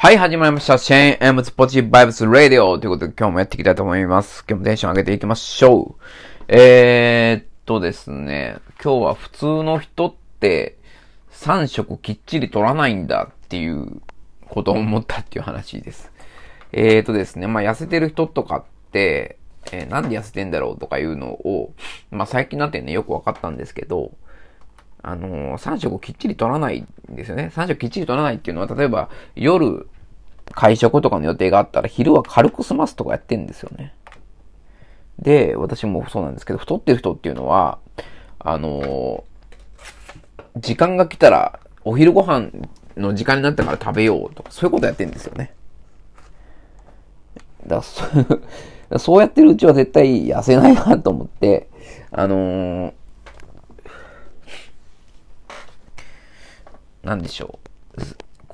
はい、始まりました。シェーン・エムズ・ポジ・バイブス・ラディオということで今日もやっていきたいと思います。今日もテンション上げていきましょう。えー、っとですね、今日は普通の人って3食きっちり取らないんだっていうことを思ったっていう話です。えー、っとですね、まあ痩せてる人とかって、えーなんで痩せてんだろうとかいうのを、まあ最近になってね、よくわかったんですけど、あのー、3食きっちり取らないんですよね。3食きっちり取らないっていうのは、例えば夜、会食とかの予定があったら昼は軽く済ますとかやってんですよね。で、私もそうなんですけど、太ってる人っていうのは、あのー時間が来たら、お昼ご飯の時間になったから食べようとか、そういうことやってんですよね。だそ そうやってるうちは絶対痩せないなと思って、あのーなんでしょ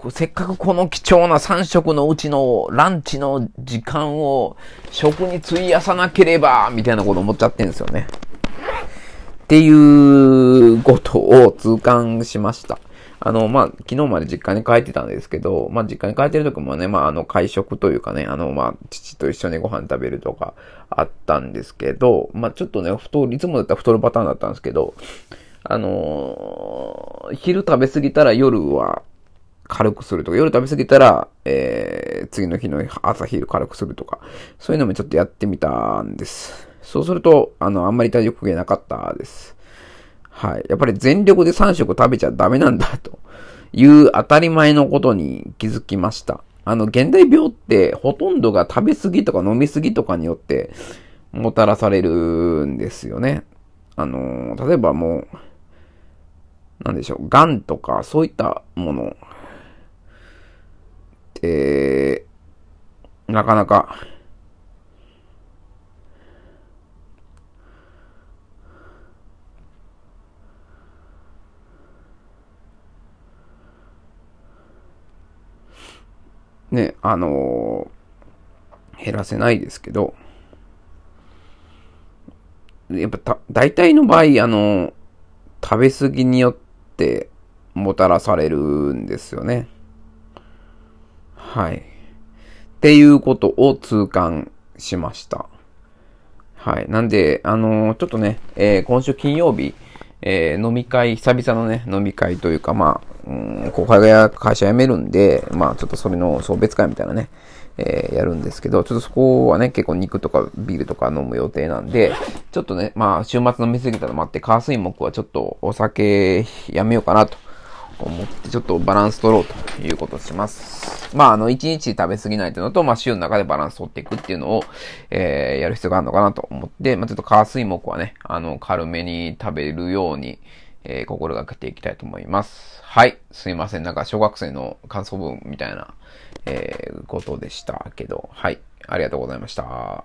う。せっかくこの貴重な3食のうちのランチの時間を食に費やさなければ、みたいなこと思っちゃってんですよね。っていうことを痛感しました。あの、まあ、昨日まで実家に帰ってたんですけど、まあ、実家に帰ってる時もね、まあ、あの、会食というかね、あの、まあ、父と一緒にご飯食べるとかあったんですけど、まあ、ちょっとね、太る、いつもだったら太るパターンだったんですけど、あのー昼食べ過ぎたら夜は軽くするとか、夜食べ過ぎたら、えー、次の日の朝昼軽くするとか、そういうのもちょっとやってみたんです。そうすると、あの、あんまり体力がなかったです。はい。やっぱり全力で3食食べちゃダメなんだ、という当たり前のことに気づきました。あの、現代病ってほとんどが食べ過ぎとか飲み過ぎとかによってもたらされるんですよね。あの、例えばもう、なんでしょう、癌とかそういったもの。って、なかなか、ね、あの減らせないですけど、やっぱた、大体の場合、あの食べ過ぎによってってもたらされるんですよね。はい。っていうことを痛感しました。はい。なんで、あのーちょっとね、えー今週金曜日、えー飲み会、久々のね、飲み会というか、まあ、うん、後輩が会社辞めるんで、まあ、ちょっとそれの送別会みたいなね、えーやるんですけど、ちょっとそこはね、結構肉とかビールとか飲む予定なんで、ちょっとね、まあ、週末飲みすぎたのもあって、火水木はちょっとお酒やめようかなと思って、ちょっとバランス取ろうということをします。まあ、あの、一日食べ過ぎないというのと、まあ、週の中でバランス取っていくっていうのを、えーやる必要があるのかなと思って、まあ、ちょっと火水木はね、あの、軽めに食べるように、えー心がけていきたいと思います。はい。すいません。なんか、小学生の感想文みたいな、えーことでしたけど、はい。ありがとうございました。